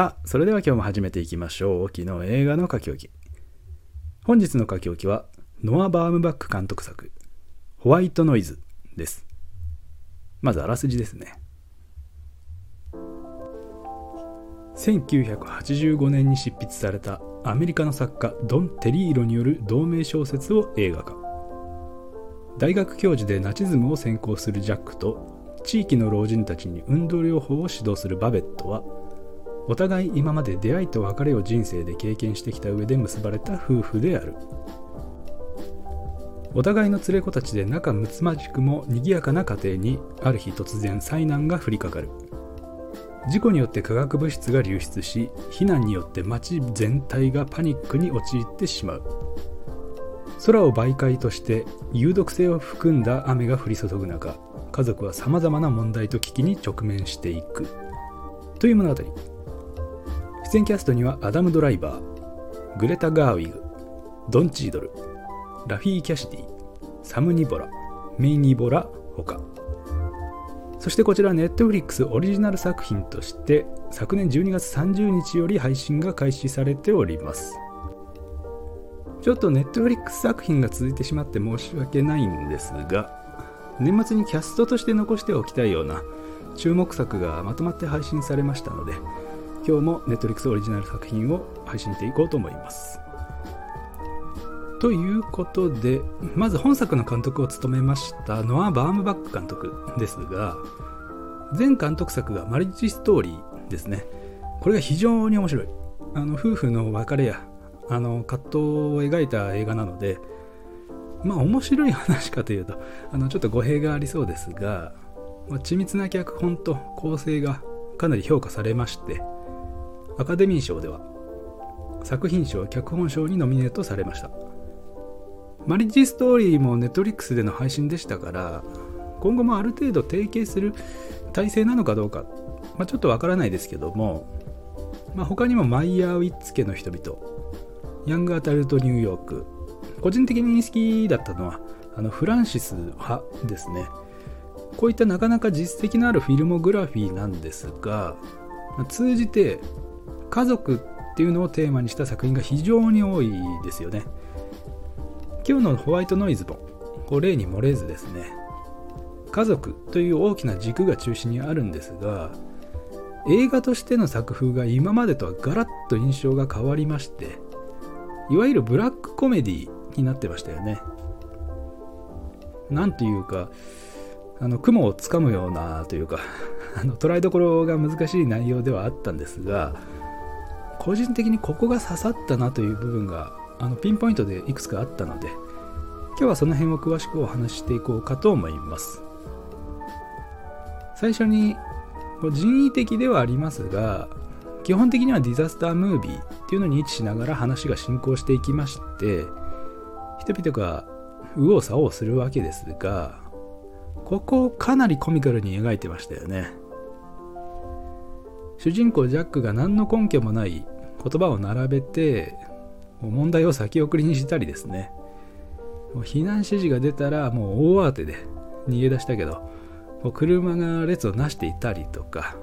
さあ、それでは今日も始めていきましょう。昨日映画の書き置き。本日の書き置きは、ノア・バームバック監督作、ホワイトノイズです。まずあらすじですね。1985年に執筆されたアメリカの作家ドン・テリーロによる同名小説を映画化大学教授でナチズムを専攻するジャックと地域の老人たちに運動療法を指導するバベットはお互い今まで出会いと別れを人生で経験してきた上で結ばれた夫婦である。お互いの連れ子たちで仲睦まじくも賑やかな家庭にある日突然災難が降りかかる。事故によって化学物質が流出し避難によって街全体がパニックに陥ってしまう。空を媒介として有毒性を含んだ雨が降り注ぐ中家族はさまざまな問題と危機に直面していく。という物語。出演キャストにはアダム・ドライバーグレタ・ガーウィグドン・チードルラフィー・キャシティサム・ニボラメイ・ニボラほかそしてこちらネットフリックスオリジナル作品として昨年12月30日より配信が開始されておりますちょっとネットフリックス作品が続いてしまって申し訳ないんですが年末にキャストとして残しておきたいような注目作がまとまって配信されましたので今日もネットフリックスオリジナル作品を配信していこうと思います。ということでまず本作の監督を務めましたノア・バームバック監督ですが全監督作がマリッジストーリーですね。これが非常に面白い。あの夫婦の別れやあの葛藤を描いた映画なのでまあ面白い話かというとあのちょっと語弊がありそうですが、ま、緻密な脚本と構成がかなり評価されましてアカデミー賞では作品賞脚本賞にノミネートされました。マリッジストーリーもネットリックスでの配信でしたから今後もある程度提携する体制なのかどうか、まあ、ちょっとわからないですけども、まあ、他にもマイヤー・ウィッツ家の人々ヤング・アタルト・ニューヨーク個人的に好きだったのはあのフランシス派ですね。こういったなかなか実績のあるフィルモグラフィーなんですが、通じて家族っていうのをテーマにした作品が非常に多いですよね。今日のホワイトノイズも例に漏れずですね家族という大きな軸が中心にあるんですが映画としての作風が今までとはガラッと印象が変わりましていわゆるブラックコメディになってましたよね。なんというかあの雲をつかむようなというかあの捉えどころが難しい内容ではあったんですが個人的にここが刺さったなという部分があのピンポイントでいくつかあったので今日はその辺を詳しくお話していこうかと思います。最初に人為的ではありますが基本的にはディザスタームービーっていうのに位置しながら話が進行していきまして人々が右往左往するわけですがここをかなりコミカルに描いてましたよね。主人公ジャックが何の根拠もない言葉を並べて問題を先送りにしたりですね。避難指示が出たらもう大慌てで逃げ出したけど車が列をなしていたりとか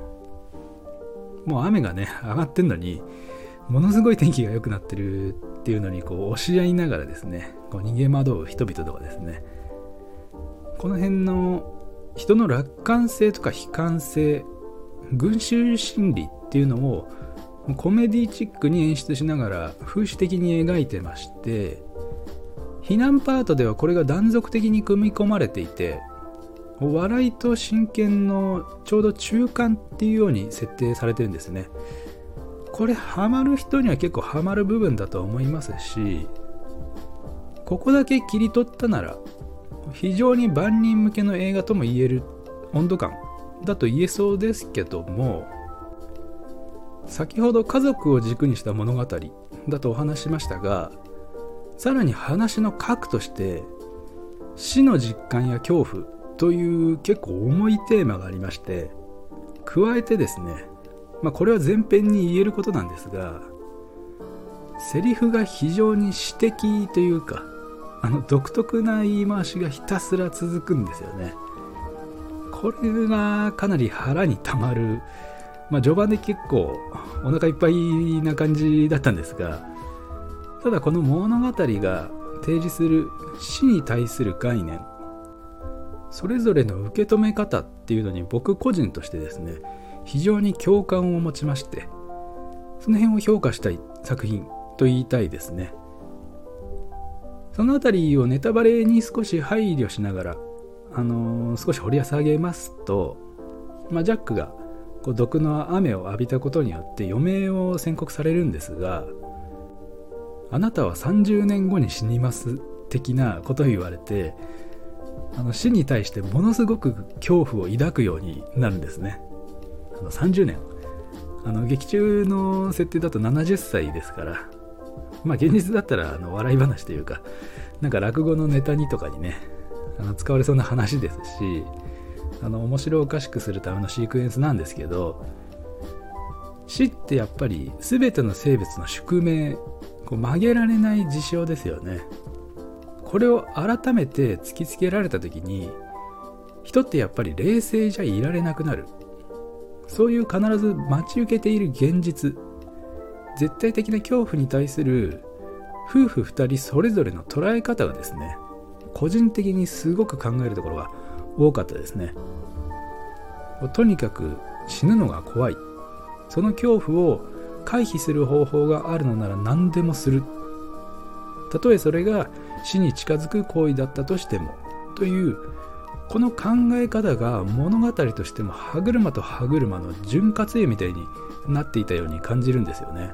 もう雨がね上がってんのにものすごい天気が良くなってるっていうのにこう押し合いながらですねこう逃げ惑う人々とかですね。この辺の人の楽観性とか悲観性群衆心理っていうのをコメディチックに演出しながら風刺的に描いてまして避難パートではこれが断続的に組み込まれていて笑いと真剣のちょうど中間っていうように設定されてるんですね。これハマる人には結構ハマる部分だと思いますしここだけ切り取ったなら非常に万人向けの映画とも言える温度感だと言えそうですけども先ほど家族を軸にした物語だとお話しましたがさらに話の核として死の実感や恐怖という結構重いテーマがありまして加えてですね、まあ、これは前編に言えることなんですがセリフが非常に詩的というかあの独特な言い回しがひたすら続くんですよね。これがかなり腹にたまる。まあ、序盤で結構お腹いっぱいな感じだったんですがただこの物語が提示する死に対する概念それぞれの受け止め方っていうのに僕個人としてですね非常に共感を持ちましてその辺を評価したい作品と言いたいですね。その辺りをネタバレに少し配慮しながら、あのー、少し掘り下げますと、まあ、ジャックがこう毒の雨を浴びたことによって余命を宣告されるんですがあなたは30年後に死にます的なことを言われてあの死に対してものすごく恐怖を抱くようになるんですね。あの30年。あの劇中の設定だと70歳ですからまあ現実だったらあの笑い話というかなんか落語のネタにとかにねあの使われそうな話ですしあの面白おかしくするためのシークエンスなんですけど死ってやっぱり全ての生物の宿命こう曲げられない事象ですよね。これを改めて突きつけられた時に人ってやっぱり冷静じゃいられなくなる。そういう必ず待ち受けている現実。絶対的な恐怖に対する夫婦2人それぞれの捉え方がですね個人的にすごく考えるところが多かったですね。とにかく死ぬのが怖い。その恐怖を回避する方法があるのなら何でもする。たとえそれが死に近づく行為だったとしても。というこの考え方が物語としても歯車と歯車の潤滑油みたいになっていたように感じるんですよね。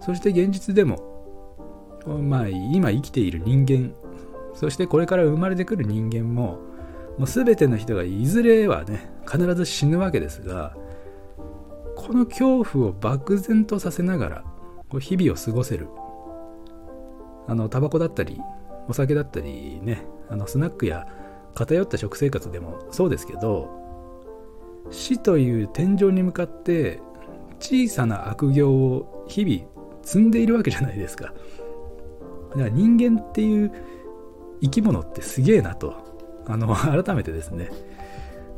そして現実でもまあ今生きている人間。そしてこれから生まれてくる人間ももう全ての人がいずれはね必ず死ぬわけですがこの恐怖を漠然とさせながらこう日々を過ごせる。あのタバコだったりお酒だったりねあのスナックや偏った食生活でもそうですけど死という天井に向かって小さな悪行を日々積んでいるわけじゃないですか。だから人間っていう生き物ってすげえなと。あの改めてですね。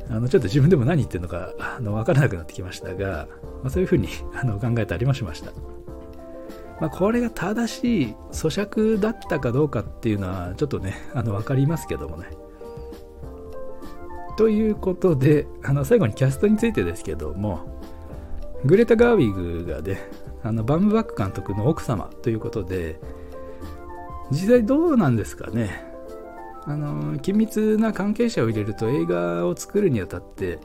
あのちょっと自分でも何言ってるのかあの分からなくなってきましたが、まあ、そういうふうに あの考えたりもしました、まあ、これが正しい咀嚼だったかどうかっていうのはちょっとねあの分かりますけどもね。ということであの最後にキャストについてですけどもグレタ・ガーウィグがねあのバンブバック監督の奥様ということで実際どうなんですかね。あの緊密な関係者を入れると映画を作るにあたって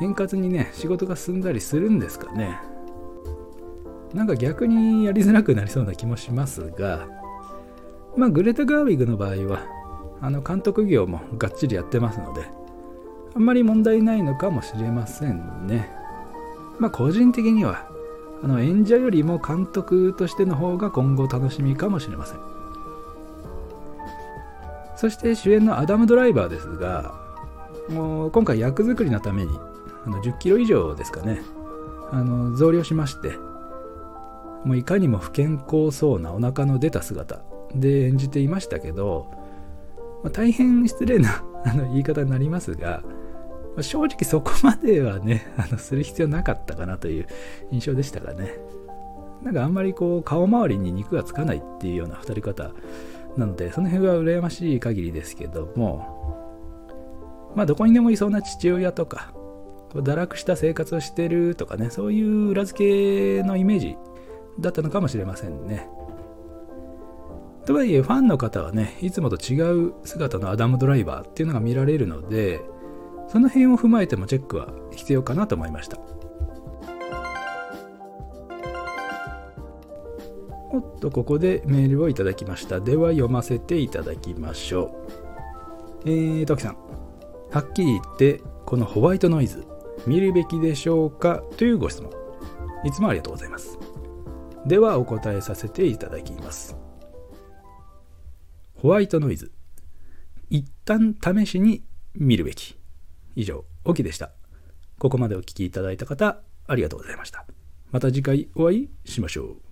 円滑にね仕事が進んだりするんですかね。なんか逆にやりづらくなりそうな気もしますがまあグレタ・ガーウィグの場合はあの監督業もがっちりやってますのであんまり問題ないのかもしれませんね。まあ個人的にはあの演者よりも監督としての方が今後楽しみかもしれません。そして主演のアダム・ドライバーですがもう今回役作りのためにあの10キロ以上ですかね。あの増量しましてもういかにも不健康そうなお腹の出た姿で演じていましたけど、まあ、大変失礼な あの言い方になりますが、まあ、正直そこまではねあのする必要なかったかなという印象でしたがね。なんかあんまりこう顔周りに肉がつかないっていうような太り方なので、その辺は羨ましい限りですけども、まあ、どこにでもいそうな父親とか、堕落した生活をしてるとかね、そういう裏付けのイメージだったのかもしれませんね。とはいえ、ファンの方はね、いつもと違う姿のアダム・ドライバーっていうのが見られるので、その辺を踏まえてもチェックは必要かなと思いました。おっと、ここでメールをいただきました。では読ませていただきましょう。えー、トキさん。はっきり言って、このホワイトノイズ、見るべきでしょうか？というご質問。いつもありがとうございます。ではお答えさせていただきます。ホワイトノイズ。一旦試しに見るべき。以上、オキでした。ここまでお聴きいただいた方、ありがとうございました。また次回お会いしましょう。